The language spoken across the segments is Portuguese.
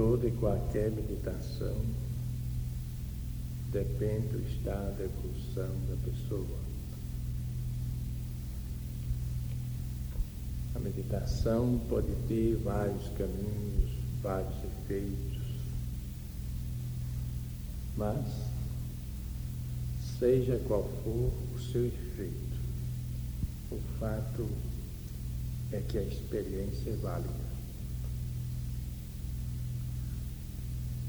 toda e qualquer meditação depende do estado da evolução da pessoa. A meditação pode ter vários caminhos, vários efeitos, mas, seja qual for o seu efeito, o fato é que a experiência é válida.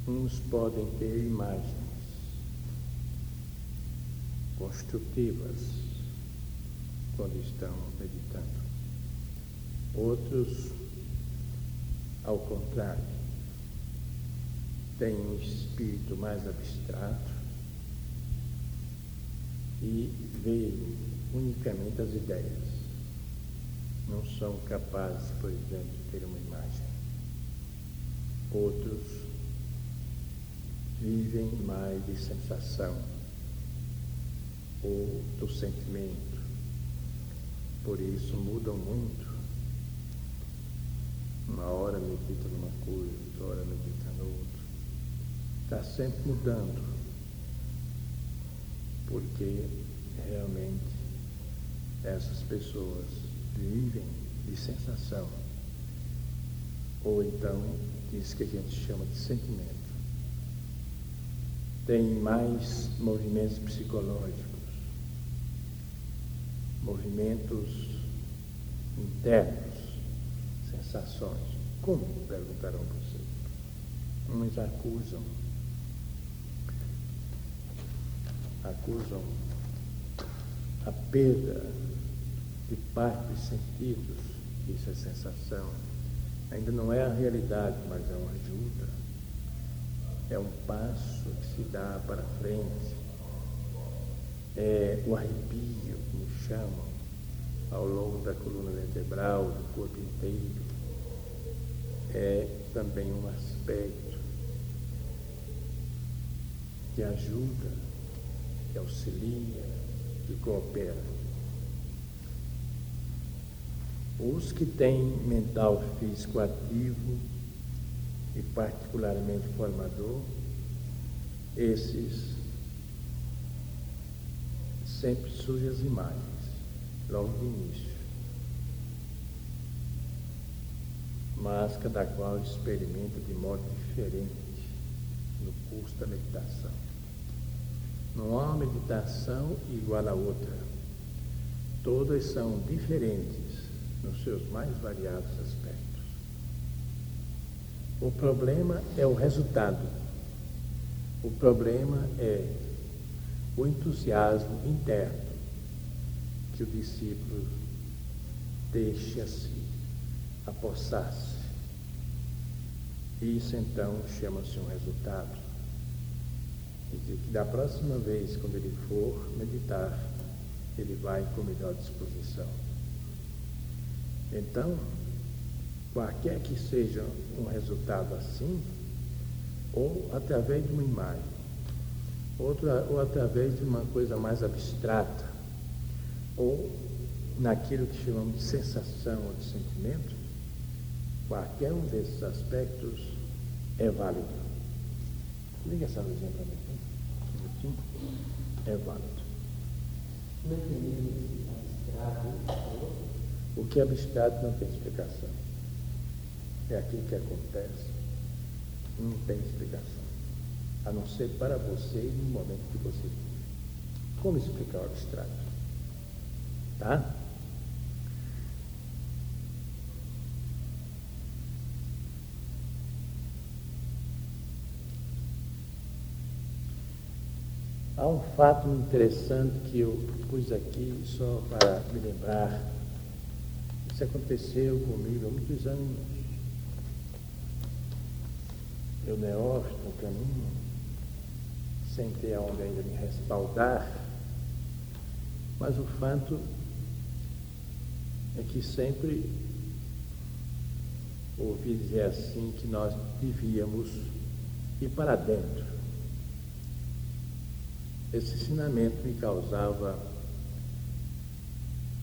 Uns podem ter imagens construtivas quando estão meditando. Outros, ao contrário, têm um espírito mais abstrato e veem unicamente as ideias. Não são capazes, por exemplo, de ter uma imagem. Outros vivem mais de sensação ou do sentimento. Por isso mudam muito. Uma hora medita numa coisa, outra hora medita no outro. Está sempre mudando. Porque realmente essas pessoas vivem de sensação. Ou então, isso que a gente chama de sentimento tem mais movimentos psicológicos, movimentos internos, sensações. Como? Perguntarão vocês. Uns acusam, acusam a perda de parte dos sentidos, isso é sensação. Ainda não é a realidade, mas é uma ajuda é um passo que se dá para frente, é o arrepio, como chamam, ao longo da coluna vertebral, do corpo inteiro, é também um aspecto que ajuda, que auxilia, que coopera. Os que têm mental físico ativo e particularmente formador, esses sempre surgem as imagens, logo no início. Mas cada qual experimenta de modo diferente no curso da meditação. Não há uma meditação igual à outra. Todas são diferentes nos seus mais variados aspectos. O problema é o resultado. O problema é o entusiasmo interno que o discípulo deixa-se apossar-se. Isso então chama-se um resultado. E que da próxima vez, quando ele for meditar, ele vai com melhor disposição. Então, qualquer que seja um resultado assim, ou através de uma imagem, outra, ou através de uma coisa mais abstrata, ou naquilo que chamamos de sensação ou de sentimento, qualquer um desses aspectos é válido. Liga essa luzinha para mim. É válido. O que é abstrato não tem explicação é aquilo que acontece, não tem explicação. A não ser para você e no momento que você vive. Como explicar o abstrato? Tá? Há um fato interessante que eu pus aqui só para me lembrar. Isso aconteceu comigo há muitos anos eu neófito no caminho, sem ter onde ainda me respaldar, mas o fato é que sempre ouvi dizer assim que nós devíamos ir para dentro. Esse ensinamento me causava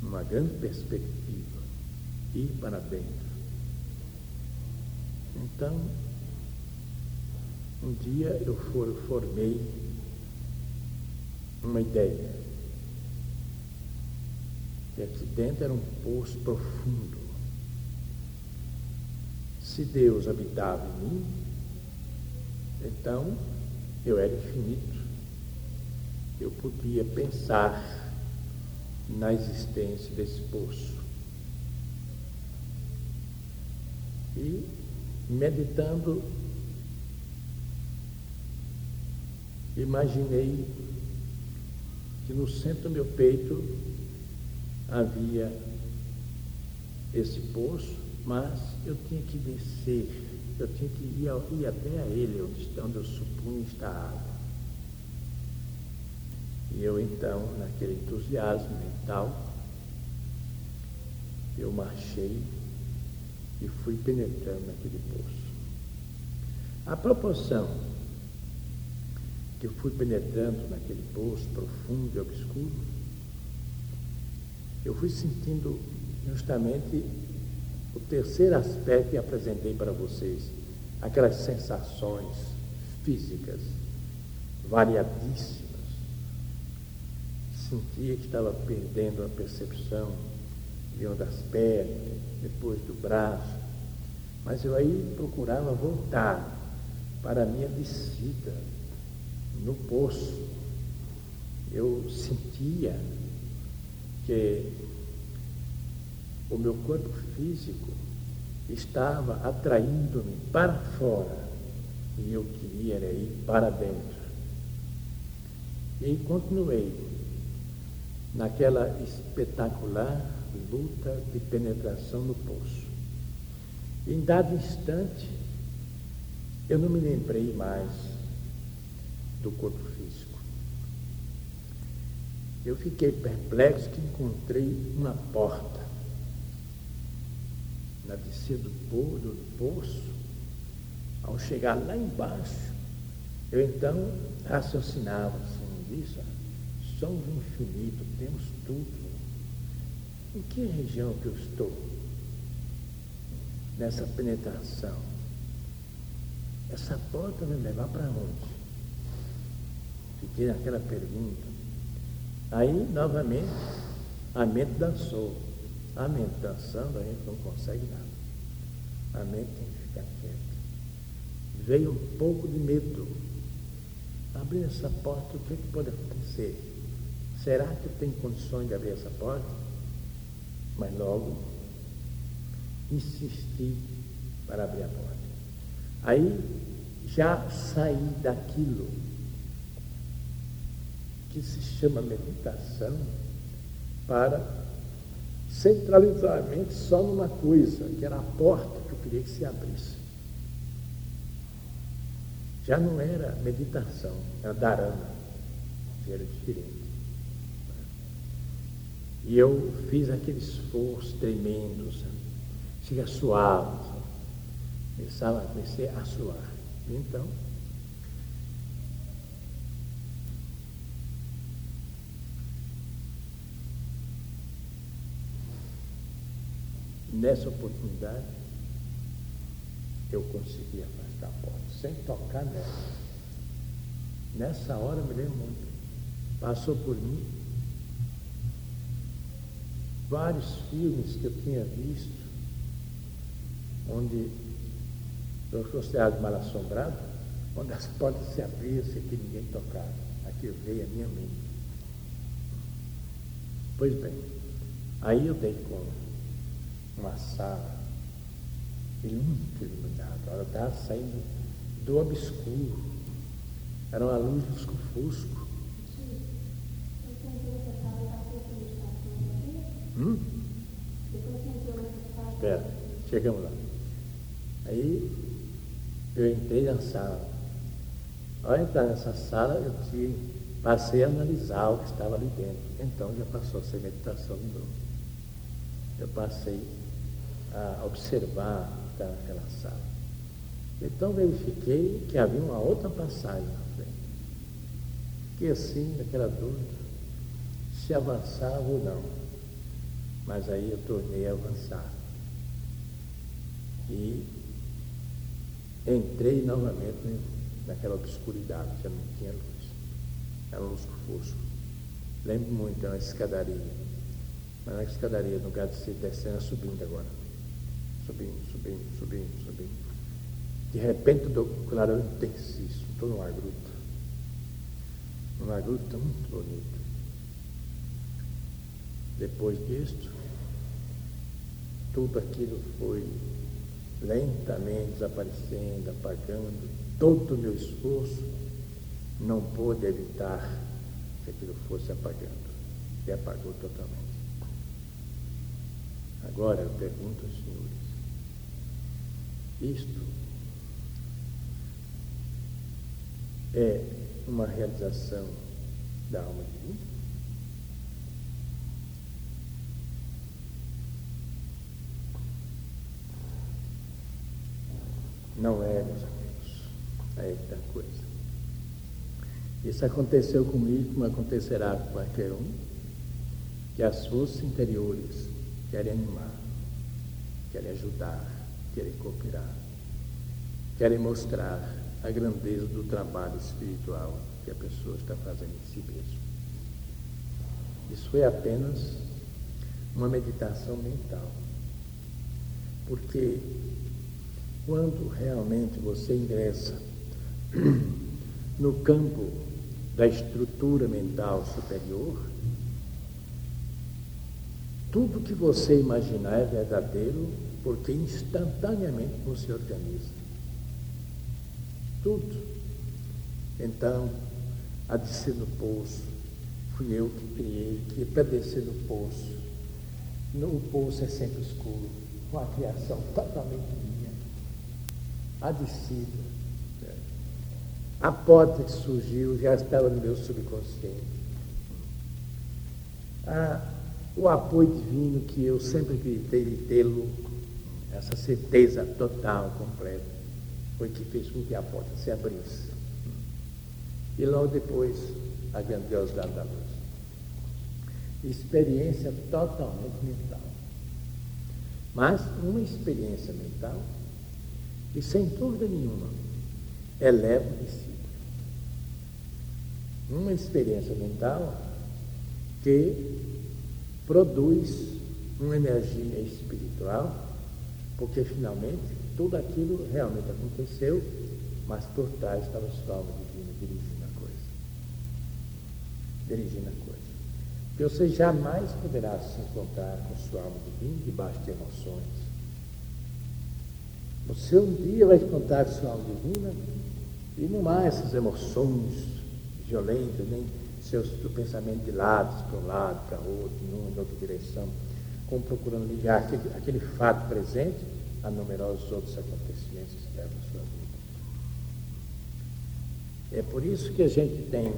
uma grande perspectiva, ir para dentro. Então, Um dia eu for, formei uma ideia. Que aqui dentro era um poço profundo. Se Deus habitava em mim, então eu era infinito. Eu podia pensar na existência desse poço. E meditando, imaginei que no centro do meu peito havia esse poço, mas eu tinha que descer, eu tinha que ir, ir até a ele, onde, eu supunha estar a água. E eu então, naquele entusiasmo mental, eu marchei e fui penetrando naquele poço. A proporção que eu fui penetrando naquele poço profundo e obscuro, eu fui sentindo justamente o terceiro aspecto que apresentei para vocês, aquelas sensações físicas variadíssimas. Sentia que estava perdendo a percepção de uma das pernas, depois do braço, mas eu aí procurava voltar para a minha descida no poço. Eu sentia que o meu corpo físico estava atraindo-me para fora e eu queria ir para dentro. E continuei naquela espetacular luta de penetração no poço. Em dado instante, eu não me lembrei mais do corpo físico. Eu fiquei perplexo que encontrei uma porta na descida do, do poço. Ao chegar lá embaixo, eu então raciocinava assim, isso, somos infinito, temos tudo. Em que região que eu estou? Nessa penetração. Essa porta vai me levar para onde? Fiquei naquela pergunta. Aí, novamente, a mente dançou. A mente dançando, a gente não consegue nada. A mente tem que ficar quieta. Veio um pouco de medo. Abrir essa porta, o que, é que pode acontecer? Será que tenho condições de abrir essa porta? Mas logo insisti para abrir a porta. Aí já saí daquilo que se chama meditação para centralizar a mente só numa coisa, que era a porta que eu queria que se abrisse. Já não era meditação, era dharana, era diferente. E eu fiz aquele esforço tremendo, sabe? Chega suave, sabe? Começava, comecei a suar. Então, nessa oportunidade, eu consegui afastar a porta, sem tocar nela. Nessa hora, me lembro muito, passou por mim vários filmes que eu tinha visto, onde eu considerado mal assombrado, onde as portas se abriam sem que ninguém tocasse. Aqui veio a minha mente. Pois bem, aí eu dei com uma sala muito iluminada. Ela estava saindo do obscuro. Era uma luz lusco-fusco. Hum? Espera, chegamos lá. Aí eu entrei na sala. Ao entrar nessa sala, eu tinha, passei a analisar o que estava ali dentro. Então já passou a ser meditação de novo. Eu passei a observar estava naquela sala. Então verifiquei que havia uma outra passagem na frente. Fiquei assim, naquela dúvida, se avançava ou não. Mas aí eu tornei a avançar. E entrei novamente naquela obscuridade, já não tinha luz. Era um lusco-fusco. Lembro muito, era uma escadaria. Mas é escadaria, no lugar de ser descendo, é subindo agora. Subindo, subindo, subindo, subindo. De repente dou clarão intensíssimo, estou numa gruta. Numa gruta muito bonita. Depois disto, tudo aquilo foi lentamente desaparecendo, apagando. Todo o meu esforço não pôde evitar que aquilo fosse apagando. E apagou totalmente. Agora eu pergunto aos senhores, isto é uma realização da alma divina? Não é, meus amigos. Aí está coisa. Isso aconteceu comigo, como acontecerá com qualquer um, que as forças interiores querem animar, querem ajudar, querem cooperar, querem mostrar a grandeza do trabalho espiritual que a pessoa está fazendo em si mesma. Isso foi apenas uma meditação mental. Porque quando realmente você ingressa no campo da estrutura mental superior, tudo que você imaginar é verdadeiro, porque instantaneamente você organiza. Tudo. Então, a descer no poço, fui eu que criei, que para descer no poço. No, o poço é sempre escuro, com a criação totalmente minha. A descida. A porta que surgiu já estava no meu subconsciente. Ah, o apoio divino que eu sempre acreditei de tê-lo, essa certeza total, completa foi que fez com que a porta se abrisse. E logo depois, a grandiosidade da luz. Experiência totalmente mental. Mas uma experiência mental que, sem dúvida nenhuma, eleva o discípulo. Uma experiência mental que produz uma energia espiritual, porque finalmente tudo aquilo realmente aconteceu, mas por trás estava sua alma divina dirigindo a coisa. Dirigindo a coisa. Porque você jamais poderá se encontrar com sua alma divina debaixo de emoções. Você um dia vai encontrar sua alma divina e não há essas emoções violentas, nem seus pensamentos de lados para um lado, para outro, numa outra direção, como procurando ligar aquele, aquele fato presente a numerosos outros acontecimentos externos da sua vida. É por isso que a gente tem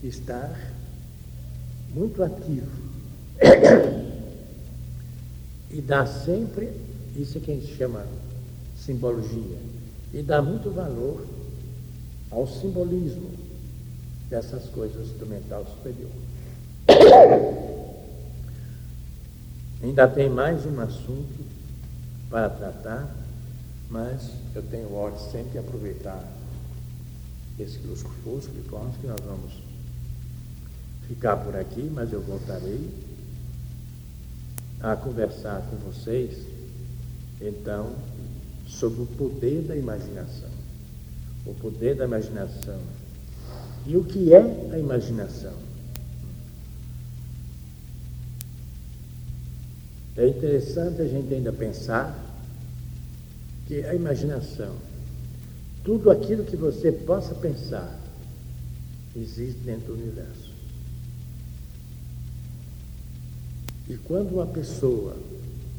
que estar muito ativo e dar sempre, isso é que a gente chama simbologia, e dar muito valor ao simbolismo dessas coisas do mental superior. Ainda tem mais um assunto para tratar, mas eu tenho ordem sempre de aproveitar esse lusco fusco de forma que nós vamos ficar por aqui, mas eu voltarei a conversar com vocês, então, sobre o poder da imaginação. O poder da imaginação. E o que é a imaginação? É interessante a gente ainda pensar que a imaginação, tudo aquilo que você possa pensar, existe dentro do universo. E quando uma pessoa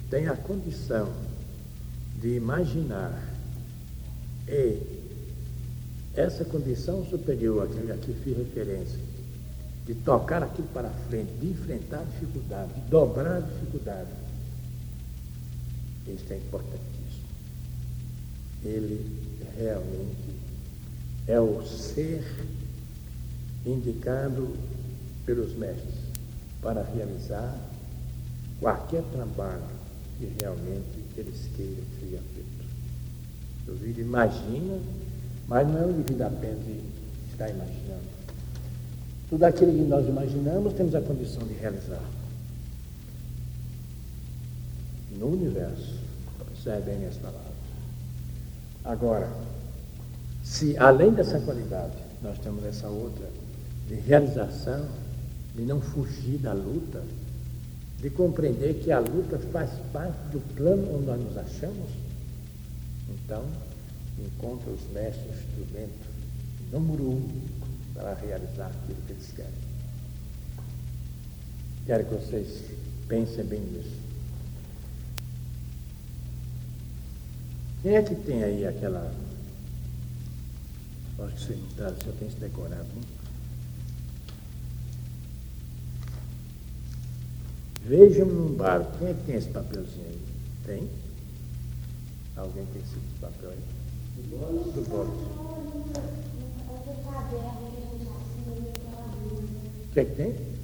tem a condição de imaginar e essa condição superior a que fiz referência, de tocar aquilo para frente, de enfrentar a dificuldade, de dobrar a dificuldade, isso é importante ele realmente é o ser indicado pelos mestres para realizar qualquer trabalho que realmente eles queiram que seja feito. Inclusive, imagina Mas não é um indivíduo apenas estar imaginando. Tudo aquilo que nós imaginamos temos a condição de realizar. No universo. Observem minhas palavras. Agora, se além dessa qualidade nós temos essa outra de realização, de não fugir da luta, de compreender que a luta faz parte do plano onde nós nos achamos, então encontra os mestres instrumento número um para realizar aquilo que eles querem. Quero que vocês pensem bem nisso. Quem é que tem aí aquela. Acho que você não está, tem se decorado. Hein? Vejam num barco. Quem é que tem esse papelzinho aí? Tem? Alguém tem esse papel aí? Do bolo. O que é que tem?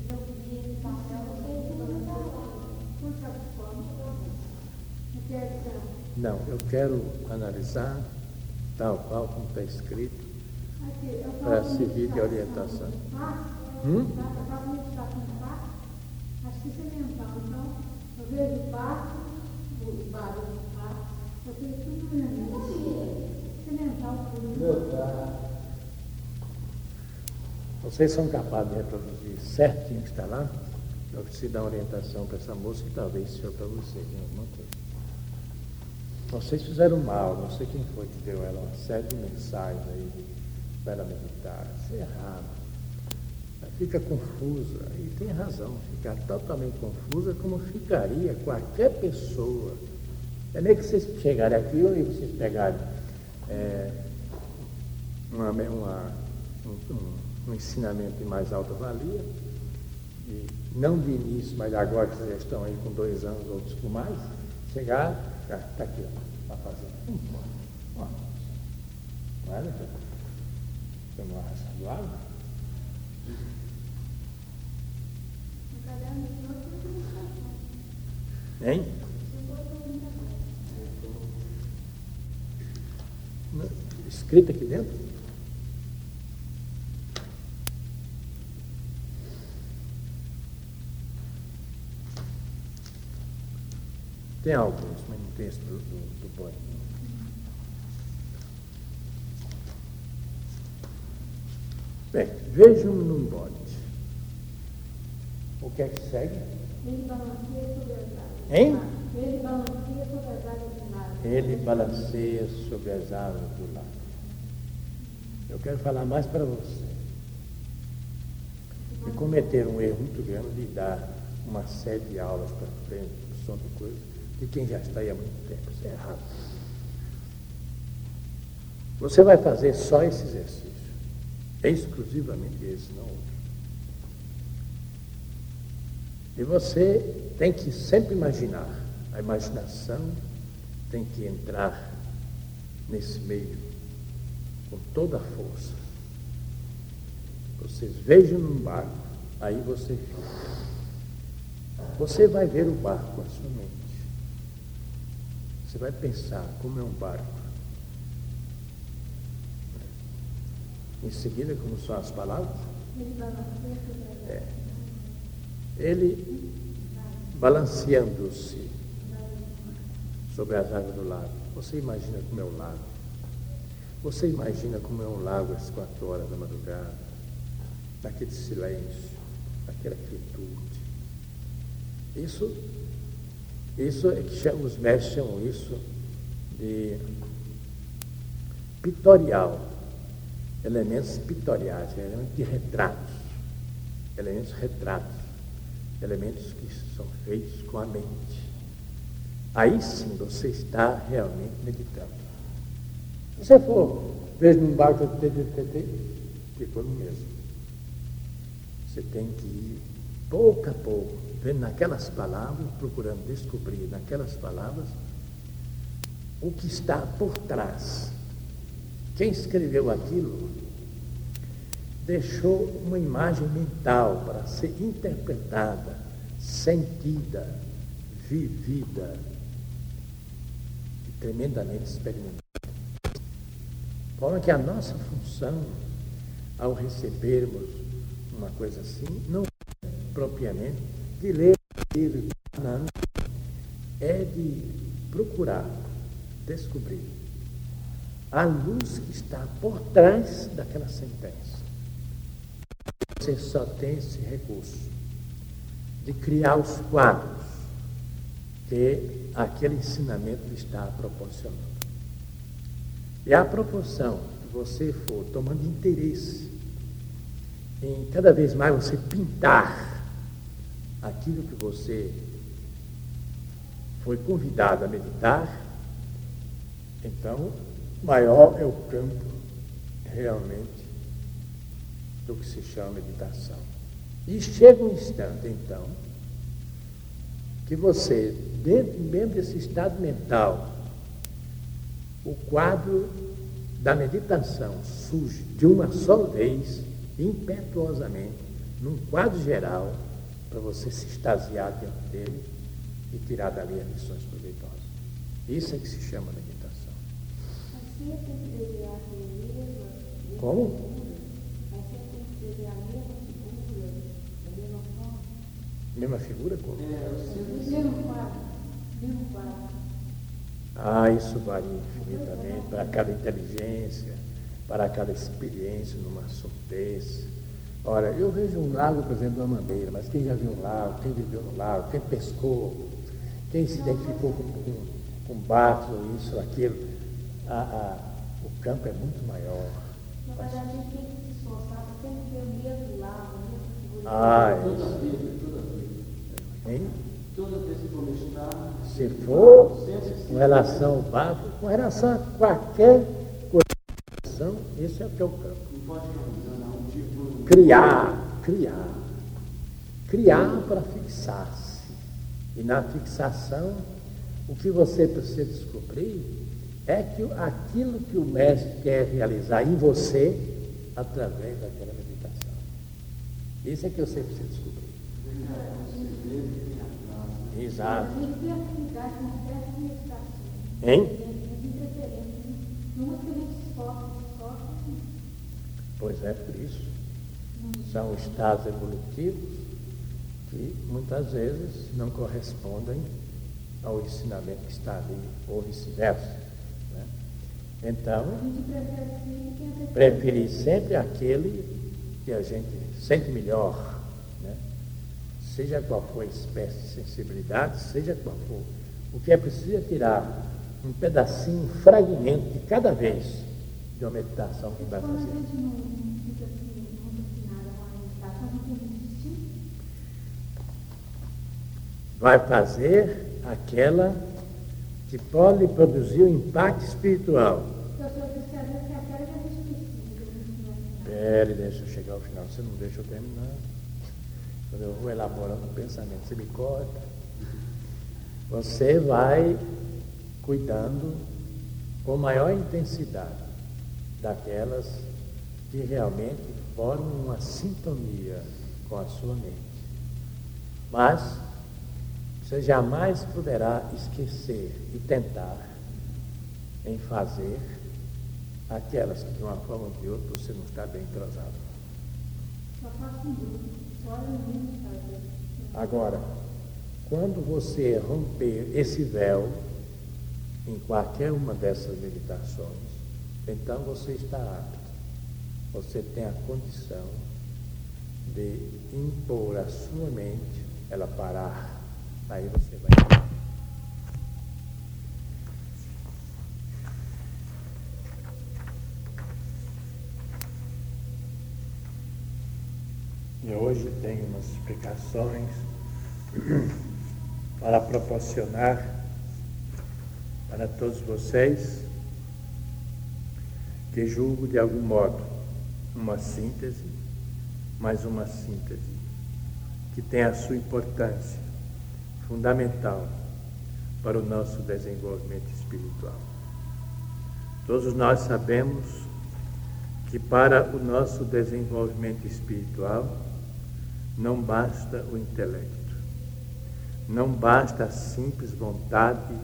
Não, eu quero analisar tal qual como está escrito para servir de orientação. Hum? Vocês são capazes de reproduzir certinho que está lá? Eu preciso dar orientação para essa moça que talvez seja para vocês, alguma coisa. Vocês fizeram mal, não sei quem foi que deu ela uma série de mensagens aí para meditar. Isso é errado. Ela fica confusa, e tem razão, ficar totalmente confusa como ficaria qualquer pessoa. É nem que vocês chegarem aqui e vocês pegarem é, uma, uma, um, um, um ensinamento de mais alta valia, e não de início, mas agora que vocês já estão aí com dois anos, outros com mais, chegar Está aqui, ó, é, doutor? Vamos lá, do lado? Hein? Escrita aqui dentro? Tem alguns, mas não tem esse do, do, do. Bem, vejam num bode. O que é que segue? Ele balanceia sobre as águas. Hein? Ele balanceia sobre as águas do mar. Ele balanceia sobre as águas do lado. Eu quero falar mais para você. E cometer um erro muito grande de dar uma série de aulas para frente sobre coisas de quem já está aí há muito tempo. Isso é errado. Você vai fazer só esse exercício. Exclusivamente esse, não outro. E você tem que sempre imaginar. A imaginação tem que entrar nesse meio com toda a força. Vocês vejam num barco, aí você fica. Você vai ver o barco com a sua mente. Você vai pensar como é um barco. Em seguida, como são as palavras? É. Ele balanceando-se sobre as águas do lago. Você imagina como é o lago. Você imagina como é um lago às quatro horas da madrugada, naquele silêncio, naquela quietude. Isso isso é que os mestres chamam isso de pitorial, elementos pitoriais, elementos de retratos, elementos retratos, elementos que são feitos com a mente. Aí sim você está realmente meditando. Se você for, veja num barco, ficou no mesmo. Você tem que ir pouco a pouco, vendo naquelas palavras, procurando descobrir naquelas palavras o que está por trás. Quem escreveu aquilo deixou uma imagem mental para ser interpretada, sentida, vivida e tremendamente experimentada. forma que a nossa função, ao recebermos uma coisa assim, não é propriamente de ler livro é de procurar, descobrir a luz que está por trás daquela sentença. Você só tem esse recurso de criar os quadros que aquele ensinamento está proporcionando. E à proporção que você for tomando interesse em cada vez mais você pintar aquilo que você foi convidado a meditar, então maior é o campo realmente do que se chama meditação. E chega um instante, então, que você, dentro mesmo desse estado mental, o quadro da meditação surge de uma só vez, impetuosamente, num quadro geral, para você se extasiar dentro dele e tirar dali as lições proveitosas. Isso é que se chama meditação. Como? Mesma figura? Como? Mesmo quadro. Mesmo quadro. Ah, isso varia infinitamente para cada inteligência, para cada experiência numa desse. Ora, eu vejo um lago, por exemplo, de uma maneira, mas quem já viu um lago, quem viveu no lago, quem pescou, quem se identificou com, com, com barcos, ou isso, aquilo, a, a, o campo é muito maior. Na verdade, a gente tem que se esforçar para sempre ter o mesmo lago, a mesma Ah, isso. Hein? Toda vez que for meditar, Se for com relação ao barco, com relação a qualquer coisa, esse é o que é o campo. não pode realizar um tipo Criar, criar. Criar para fixar-se. E na fixação, o que você precisa descobrir é que aquilo que o mestre quer realizar em você através daquela meditação. Isso é que você precisa descobrir. Exato. Meditações. Hein? Tem preferência. Numa que a gente se esforça, se esforça, Pois é, por isso. São estados evolutivos que muitas vezes não correspondem ao ensinamento que está ali, ou vice-versa. Então, preferir sempre aquele que a gente sente melhor, né? seja qual for a espécie de sensibilidade, seja qual for. O que é preciso é tirar um pedacinho, um fragmento de cada vez de uma meditação que vai fazer. Vai fazer aquela que pode produzir um impacto espiritual. Pere, deixa eu chegar ao final, você não deixa eu terminar. Quando eu vou elaborando o pensamento, você me corta. Você vai cuidando com maior intensidade daquelas que realmente formam uma sintonia com a sua mente. Mas você jamais poderá esquecer e tentar em fazer aquelas que de uma forma ou de outra você não está bem entrosado. Agora, quando você romper esse véu em qualquer uma dessas meditações, então você está apto. Você tem a condição de impor a sua mente, ela parar. Aí você vai. E hoje tem umas explicações para proporcionar para todos vocês que julgo de algum modo uma síntese, mas uma síntese que tem a sua importância fundamental para o nosso desenvolvimento espiritual. Todos nós sabemos que para o nosso desenvolvimento espiritual não basta o intelecto, não basta a simples vontade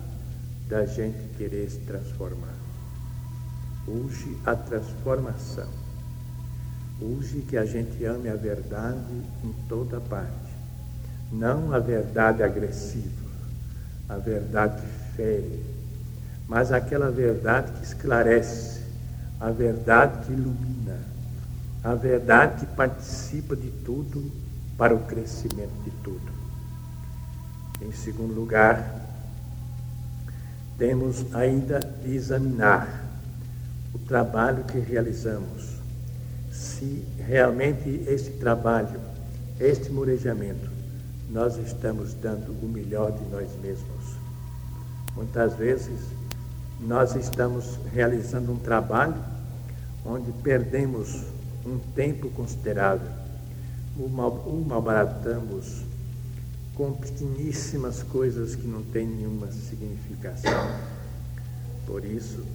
da gente querer se transformar. urge a transformação. Urge que a gente ame a verdade em toda parte. Não a verdade agressiva, a verdade fere, mas aquela verdade que esclarece, a verdade que ilumina, a verdade que participa de tudo para o crescimento de tudo. Em segundo lugar, temos ainda de examinar o trabalho que realizamos. Se realmente este trabalho, este morejamento, nós estamos dando o melhor de nós mesmos. Muitas vezes nós estamos realizando um trabalho onde perdemos um tempo considerável, o, mal, o malbaratamos com pequeníssimas coisas que não têm nenhuma significação. Por isso,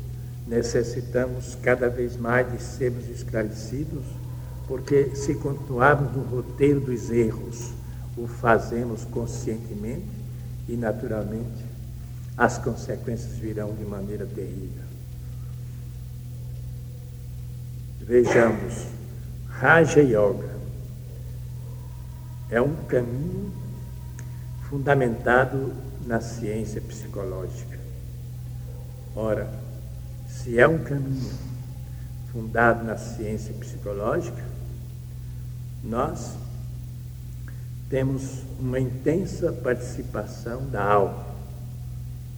necessitamos cada vez mais de sermos esclarecidos, porque se continuarmos no roteiro dos erros, o fazemos conscientemente e naturalmente as consequências virão de maneira terrível. Vejamos, Raja Yoga é um caminho fundamentado na ciência psicológica. Ora, se é um caminho fundado na ciência psicológica, nós temos uma intensa participação da alma.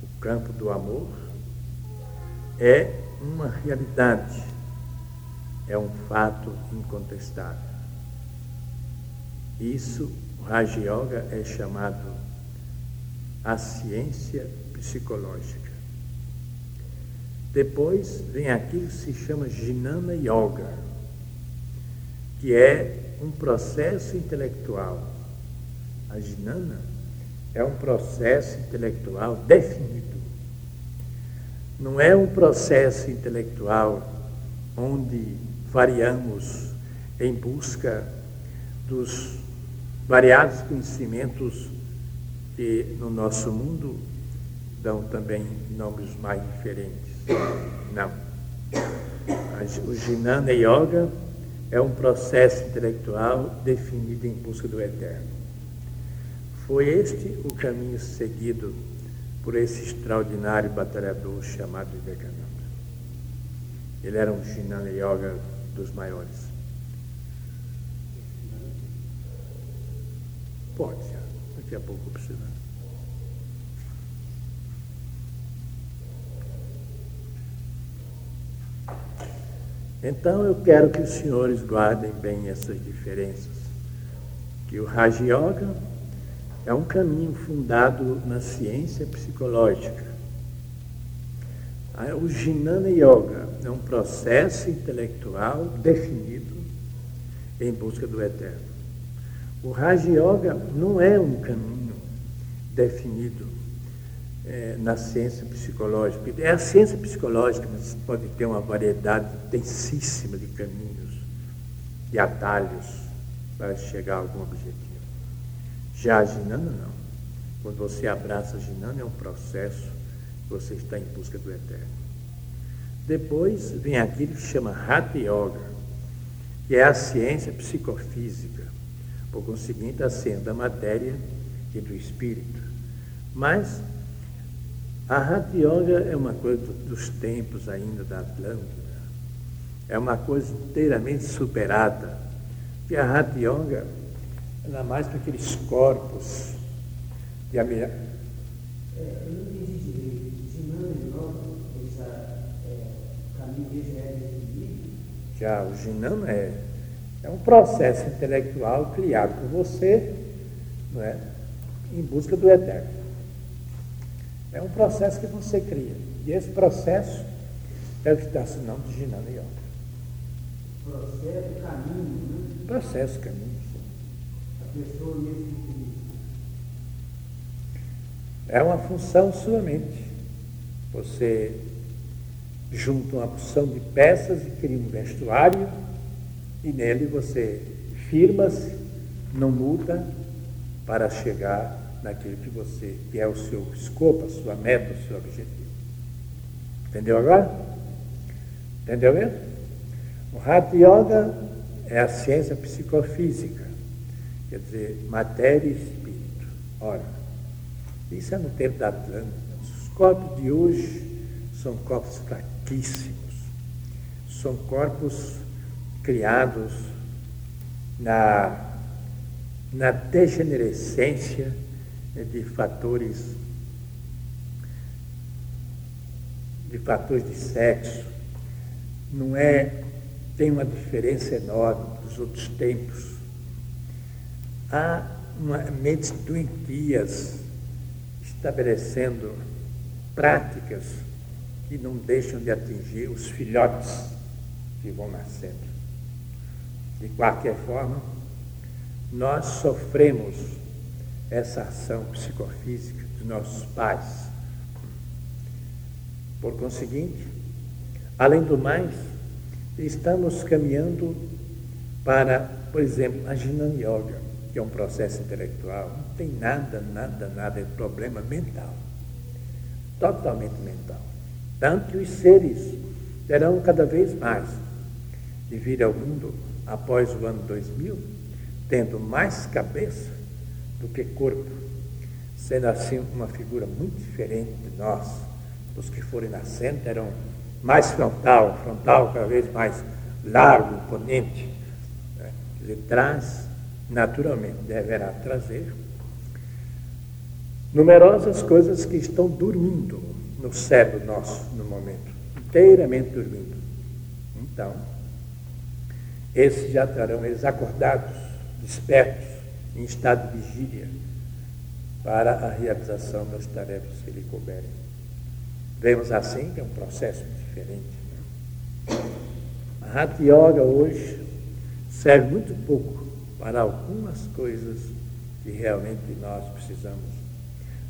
O campo do amor é uma realidade, é um fato incontestável. Isso, o Raja Yoga é chamado a ciência psicológica. Depois vem aquilo que se chama Jnana Yoga, que é um processo intelectual. A Jnana é um processo intelectual definido. Não é um processo intelectual onde variamos em busca dos variados conhecimentos que no nosso mundo dão também nomes mais diferentes. Não. O Jnana Yoga é um processo intelectual definido em busca do eterno. Foi este o caminho seguido por esse extraordinário batalhador chamado Vivekananda. Ele era um Jnana Yoga dos maiores. Pode daqui a pouco precisa. Então eu quero que os senhores guardem bem essas diferenças. Que o Raja Yoga é um caminho fundado na ciência psicológica. O Jnana Yoga é um processo intelectual definido em busca do eterno. O Raja Yoga não é um caminho definido é, na ciência psicológica. É a ciência psicológica, mas pode ter uma variedade intensíssima de caminhos, de atalhos para chegar a algum objetivo. Já a Ginana, não. Quando você abraça a Ginana, é um processo que você está em busca do eterno. Depois vem aquilo que chama Hatha Yoga, que é a ciência psicofísica por conseguinte, a ciência da matéria e do espírito. Mas a Hatha Yoga é uma coisa dos tempos ainda da Atlântida. É uma coisa inteiramente superada. E a Hatha Yoga, ainda mais para aqueles corpos de ameaça. É, eu não entendi direito. Ginana Yoga, esse é, caminho dele é? Já, o Ginana é é um processo intelectual criado por você não é, em busca do eterno. É um processo que você cria. E esse processo é o que está se não de Ginana Yoga. Processo, caminho, né? Processo, caminho. Sim. A pessoa mesmo É uma função sua mente. Você junta uma porção de peças e cria um vestuário e nele você firma-se, não muda para chegar naquilo que você que é o seu escopo, a sua meta, o seu objetivo. Entendeu agora? Entendeu mesmo? O Hatha Yoga é a ciência psicofísica, quer dizer, matéria e espírito. Ora, isso é no tempo da Atlântida. Os corpos de hoje são corpos fraquíssimos, são corpos criados na, na degenerescência de fatores de fatores de sexo, não é tem uma diferença enorme dos outros tempos. Há uma, mentes doentias estabelecendo práticas que não deixam de atingir os filhotes que vão nascendo. De qualquer forma, nós sofremos essa ação psicofísica dos nossos pais. Por conseguinte, além do mais, estamos caminhando para, por exemplo, a Jnana Yoga, que é um processo intelectual, não tem nada, nada, nada de problema mental. Totalmente mental. Tanto que os seres terão cada vez mais de vir ao mundo após o ano 2000, tendo mais cabeça do que corpo, sendo assim uma figura muito diferente de nós. Os que forem nascendo terão mais frontal, frontal cada vez mais largo, imponente. Né? Ele traz, naturalmente, deverá trazer numerosas coisas que estão dormindo no cérebro nosso no momento, inteiramente dormindo. Então, esses já estarão eles acordados, despertos, em estado de vigília, para a realização das tarefas que lhe couberem. Vemos assim que é um processo diferente. Né? A Hatha Yoga hoje serve muito pouco para algumas coisas que realmente nós precisamos.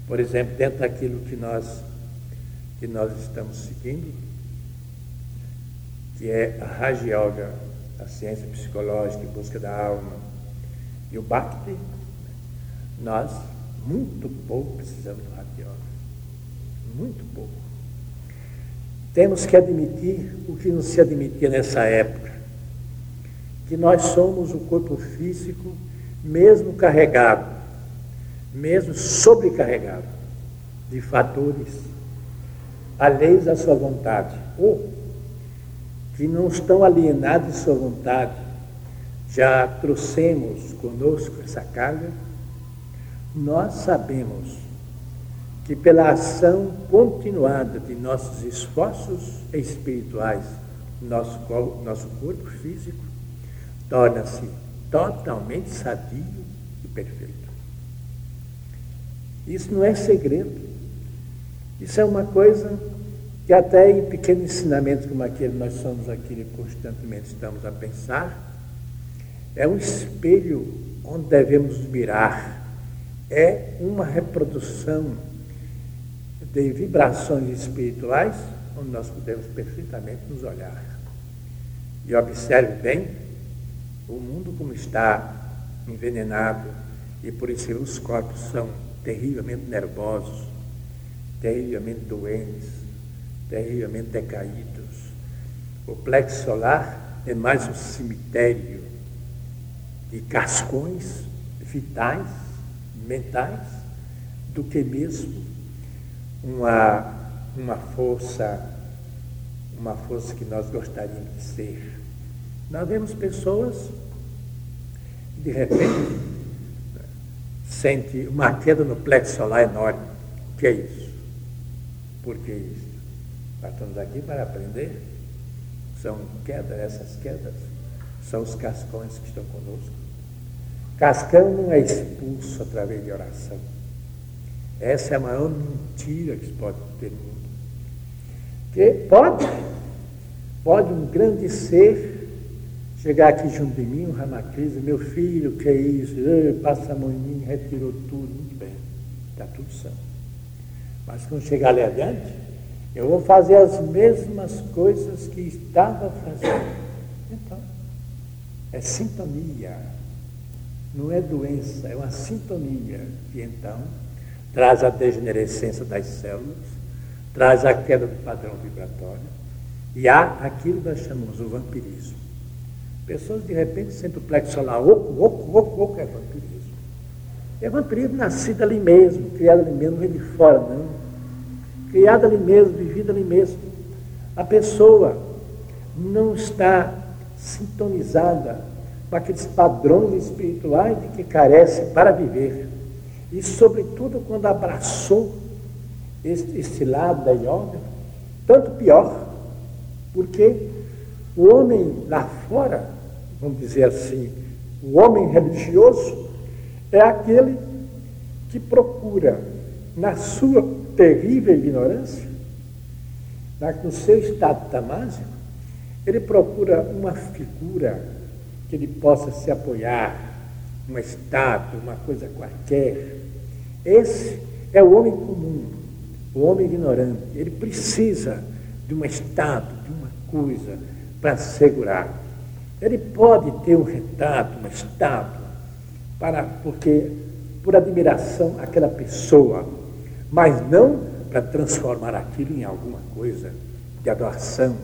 Por exemplo, dentro daquilo que nós, que nós estamos seguindo, que é a Raja Yoga, a ciência psicológica em busca da alma, e o Bhakti, nós muito pouco precisamos do Hatha Yoga. Muito pouco. Temos que admitir o que não se admitia nessa época, que nós somos o corpo físico, mesmo carregado, mesmo sobrecarregado de fatores alheios à sua vontade, ou que não estão alienados de sua vontade. Já trouxemos conosco essa carga, nós sabemos que pela ação continuada de nossos esforços espirituais, nosso, nosso corpo físico torna-se totalmente sadio e perfeito. Isso não é segredo. Isso é uma coisa que até em pequenos ensinamentos como aquele nós somos aqui constantemente estamos a pensar, é um espelho onde devemos mirar. É uma reprodução de vibrações espirituais, onde nós podemos perfeitamente nos olhar. E observe bem o mundo como está envenenado, e por isso os corpos são terrivelmente nervosos, terrivelmente doentes, terrivelmente decaídos. O plexo solar é mais um cemitério de cascões vitais, mentais, do que mesmo uma, uma força, uma força que nós gostaríamos de ser. Nós vemos pessoas de repente sente uma queda no plexo solar enorme. O que é isso? Por que isso? Nós estamos aqui para aprender. São quedas, essas quedas são os cascões que estão conosco. Cascão não é expulso através de oração. Essa é a maior mentira que se pode ter no mundo. Que pode, pode um grande ser chegar aqui junto de mim, um Ramakrishna, meu filho, que é isso? passa a mão em mim, retirou tudo, muito bem, está tudo certo. Mas quando chegar ali adiante, eu vou fazer as mesmas coisas que estava fazendo. Então, é sintonia, não é doença, é uma sintonia. E então, traz a degenerescência das células, traz a queda do padrão vibratório, E há aquilo que nós chamamos o vampirismo. Pessoas de repente sentem o plexo solar oco, oco, oco, oco, é vampirismo. É vampirismo nascido ali mesmo, criado ali mesmo, não vem de fora, não. Criado ali mesmo, vivido ali mesmo. A pessoa não está sintonizada com aqueles padrões espirituais de que carece para viver. E, sobretudo, quando abraçou este, este lado da yoga, tanto pior, porque o homem lá fora, vamos dizer assim, o homem religioso, é aquele que procura, na sua terrível ignorância, no seu estado tamásico, ele procura uma figura que ele possa se apoiar, uma estátua, uma coisa qualquer. Esse é o homem comum, o homem ignorante. Ele precisa de uma estátua, de uma coisa para segurar. Ele pode ter um retrato, uma estátua, para, porque por admiração àquela pessoa, mas não para transformar aquilo em alguma coisa de adoração,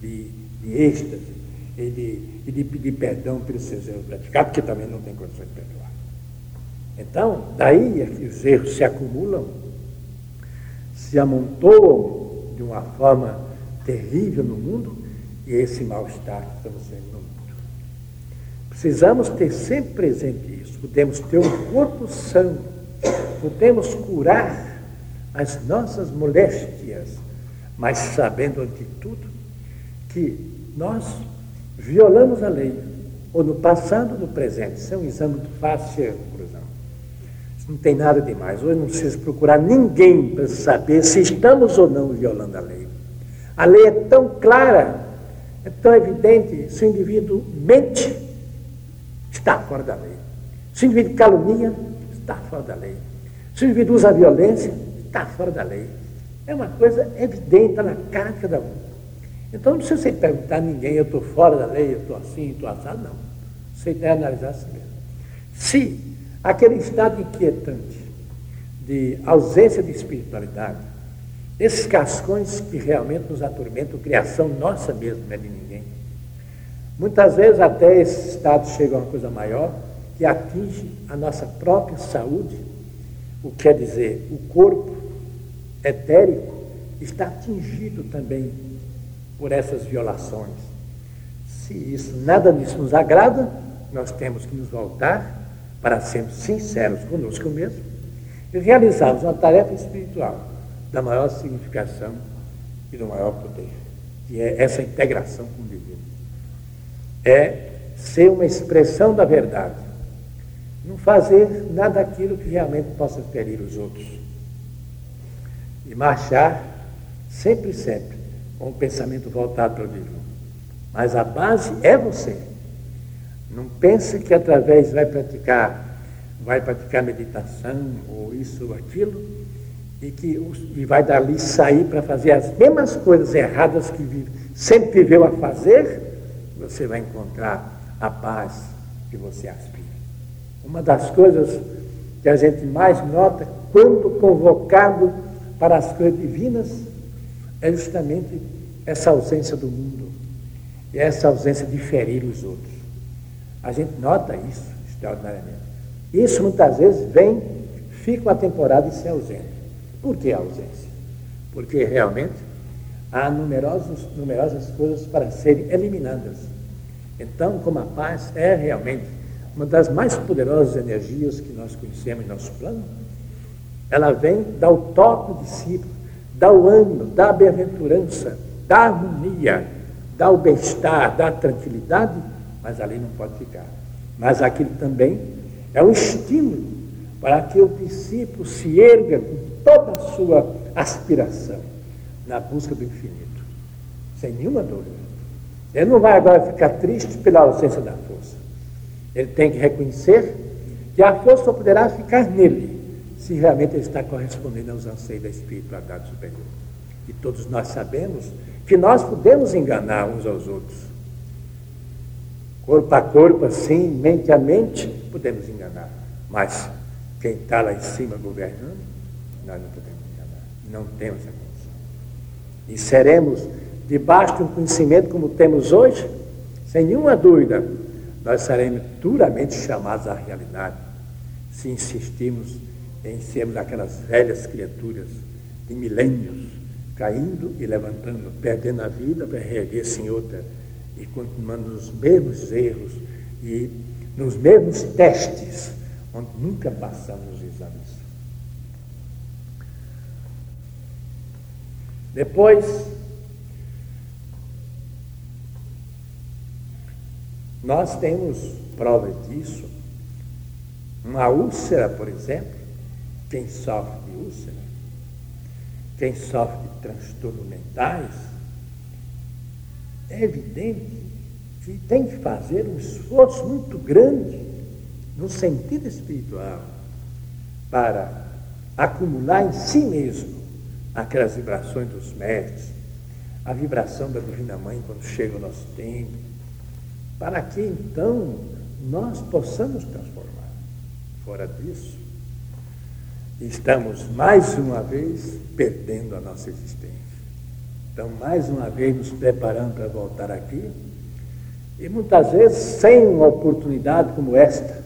de, de êxtase, e de, e de pedir perdão pelos seus erros praticados, porque também não tem condições de perdoar. Então, daí é que os erros se acumulam, se amontoam de uma forma terrível no mundo, e esse mal-estar que estamos mundo. Precisamos ter sempre presente isso. Podemos ter um corpo são, podemos curar as nossas moléstias, mas sabendo, ante tudo, que nós violamos a lei, ou no passado ou no presente. Isso é um exame muito fácil de conclusão. Isso não tem nada demais. Hoje não precisa procurar ninguém para saber se estamos ou não violando a lei. A lei é tão clara, é tão evidente, se o indivíduo mente, está fora da lei. Se o indivíduo calunia, está fora da lei. Se o indivíduo usa a violência, está fora da lei. É uma coisa evidente, está na cara de cada um. Então não precisa você perguntar a ninguém, eu estou fora da lei, eu estou assim, estou assado, não. Você que analisar a si mesmo. Se aquele estado inquietante de ausência de espiritualidade, esses cascões que realmente nos atormentam, criação nossa mesmo, não é de ninguém. Muitas vezes até esse estado chega a uma coisa maior, que atinge a nossa própria saúde, o que quer dizer, o corpo etérico está atingido também por essas violações. Se isso, nada disso nos agrada, nós temos que nos voltar para sermos sinceros conosco mesmo e realizarmos uma tarefa espiritual da maior significação e do maior poder, que é essa integração com o divino. É ser uma expressão da verdade, não fazer nada daquilo que realmente possa ferir os outros e marchar sempre, sempre com o pensamento voltado para o divino. Mas a base é você. Não pense que através vai praticar, vai praticar meditação ou isso ou aquilo e que e vai dali sair para fazer as mesmas coisas erradas que sempre viveu a fazer, você vai encontrar a paz que você aspira. Uma das coisas que a gente mais nota quando convocado para as coisas divinas é justamente essa ausência do mundo e essa ausência de ferir os outros. A gente nota isso extraordinariamente. Isso muitas vezes vem, fica uma temporada e se ausenta. Por que a ausência? Porque realmente há numerosos, numerosas coisas para serem eliminadas. Então, como a paz é realmente uma das mais poderosas energias que nós conhecemos em nosso plano, ela vem, dá o toque do discípulo, dá o ânimo, dá a bem-aventurança, dá a harmonia, dá o bem-estar, dá a tranquilidade, mas ali não pode ficar. Mas aquilo também é um estímulo para que o discípulo se erga com toda a sua aspiração na busca do infinito, sem nenhuma dúvida. Ele não vai agora ficar triste pela ausência da força. Ele tem que reconhecer que a força só poderá ficar nele se realmente ele está correspondendo aos anseios da espiritualidade superior. E todos nós sabemos que nós podemos enganar uns aos outros. Corpo a corpo, assim, mente a mente, podemos enganar. Mas quem está lá em cima governando, nós não podemos enganar. Não temos a condição. E seremos debaixo de um conhecimento como temos hoje, sem nenhuma dúvida, nós seremos duramente chamados à realidade se insistirmos em sermos aquelas velhas criaturas de milênios, caindo e levantando, perdendo a vida para reerguer-se em outra e continuando nos mesmos erros e nos mesmos testes, onde nunca passamos os exames. Depois, nós temos provas disso. Uma úlcera, por exemplo, quem sofre de úlcera, quem sofre de transtornos mentais, é evidente que tem que fazer um esforço muito grande no sentido espiritual para acumular em si mesmo aquelas vibrações dos mestres, a vibração da Divina Mãe quando chega o nosso tempo, para que então nós possamos transformar. Fora disso, estamos mais uma vez perdendo a nossa existência. Então, mais uma vez, nos preparando para voltar aqui, e muitas vezes sem uma oportunidade como esta,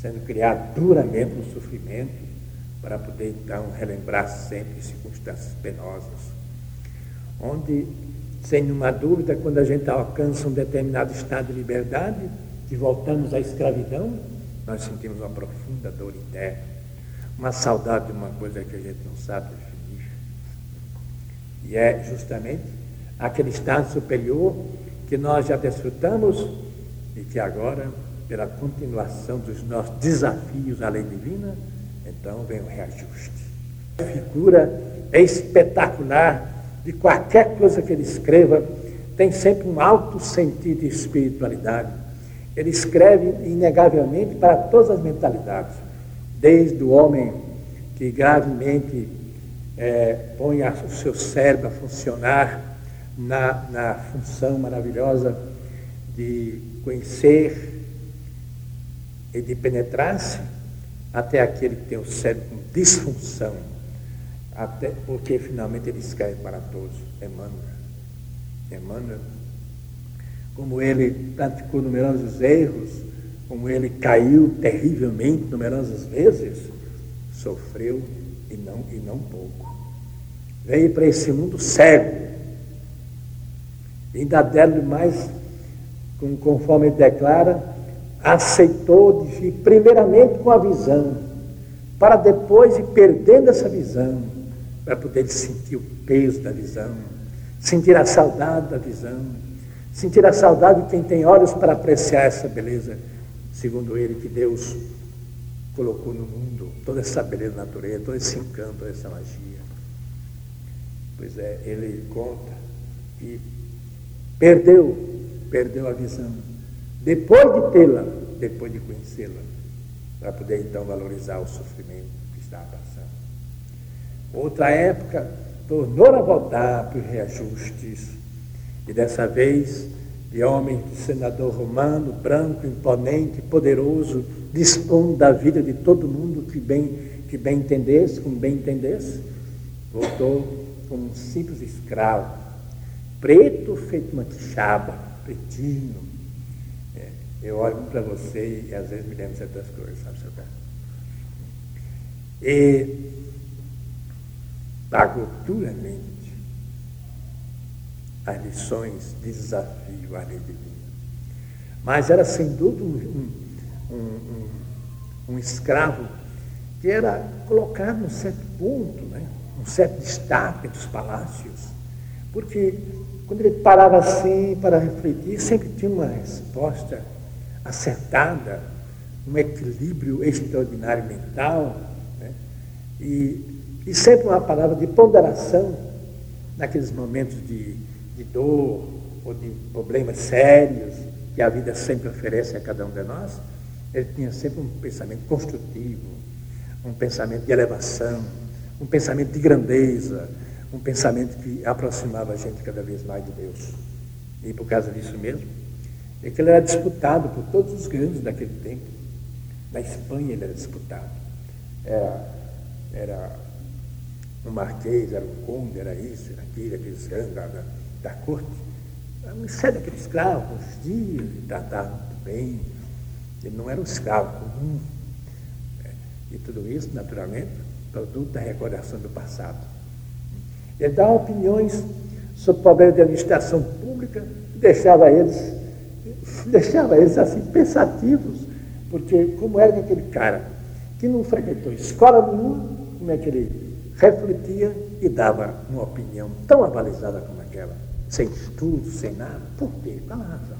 sendo criado duramente no sofrimento, para poder então relembrar sempre circunstâncias penosas, onde, sem nenhuma dúvida, quando a gente alcança um determinado estado de liberdade, que voltamos à escravidão, nós sentimos uma profunda dor interna, uma saudade de uma coisa que a gente não sabe definir. E é justamente aquele estado superior que nós já desfrutamos e que agora, pela continuação dos nossos desafios à lei divina, então vem o reajuste. A figura é espetacular de qualquer coisa que ele escreva, tem sempre um alto sentido de espiritualidade. Ele escreve inegavelmente para todas as mentalidades, desde o homem que gravemente é, põe o seu cérebro a funcionar na, na função maravilhosa de conhecer e de penetrar-se, até aquele que tem o cérebro com disfunção, até porque finalmente ele escreve para todos, Emmanuel. Emmanuel, como ele praticou numerosos erros, como ele caiu terrivelmente numerosas vezes, sofreu e não, e não pouco. Veio para esse mundo cego, ainda deram mais, conforme ele declara, aceitou de vir primeiramente com a visão, para depois ir perdendo essa visão, para poder sentir o peso da visão, sentir a saudade da visão, sentir a saudade de quem tem olhos para apreciar essa beleza, segundo ele, que Deus colocou no mundo, toda essa beleza natureza, todo esse encanto, essa magia. Pois é, ele conta que perdeu, perdeu a visão depois de tê-la, depois de conhecê-la, para poder então valorizar o sofrimento que estava passando. Outra época, tornou a voltar para os reajustes, e dessa vez, de homem, senador romano, branco, imponente, poderoso, dispondo da vida de todo mundo que bem, que bem entendesse, como bem entendesse, voltou como um simples escravo, preto feito uma quixaba, pretinho, eu olho para você e às vezes me lembro certas coisas, sabe, seu cara? E pagou duramente as lições de desafio à lei divina. Mas era sem dúvida um, um, um, um escravo que era colocado num certo ponto, né? um certo destaque dos palácios, porque quando ele parava assim para refletir, sempre tinha uma resposta acertada, um equilíbrio extraordinário mental, né? e, e sempre uma palavra de ponderação naqueles momentos de, de dor ou de problemas sérios que a vida sempre oferece a cada um de nós, ele tinha sempre um pensamento construtivo, um pensamento de elevação, um pensamento de grandeza, um pensamento que aproximava a gente cada vez mais de Deus. E por causa disso mesmo, é que ele era disputado por todos os grandes daquele tempo. Na Espanha ele era disputado. Era, era um marquês, era um conde, era isso, era aquilo, aqueles grandes. da corte, sai daquele escravo, uns dias, tratava muito bem. Ele não era um escravo comum. Né? E tudo isso, naturalmente, produto da recordação do passado. Ele dava opiniões sobre problemas de administração pública, deixava eles, deixava eles assim pensativos, porque como era aquele cara que não frequentou escola nenhuma, como é que ele refletia e dava uma opinião tão abalizada como aquela, sem estudo, sem nada. Por quê? Qual a razão?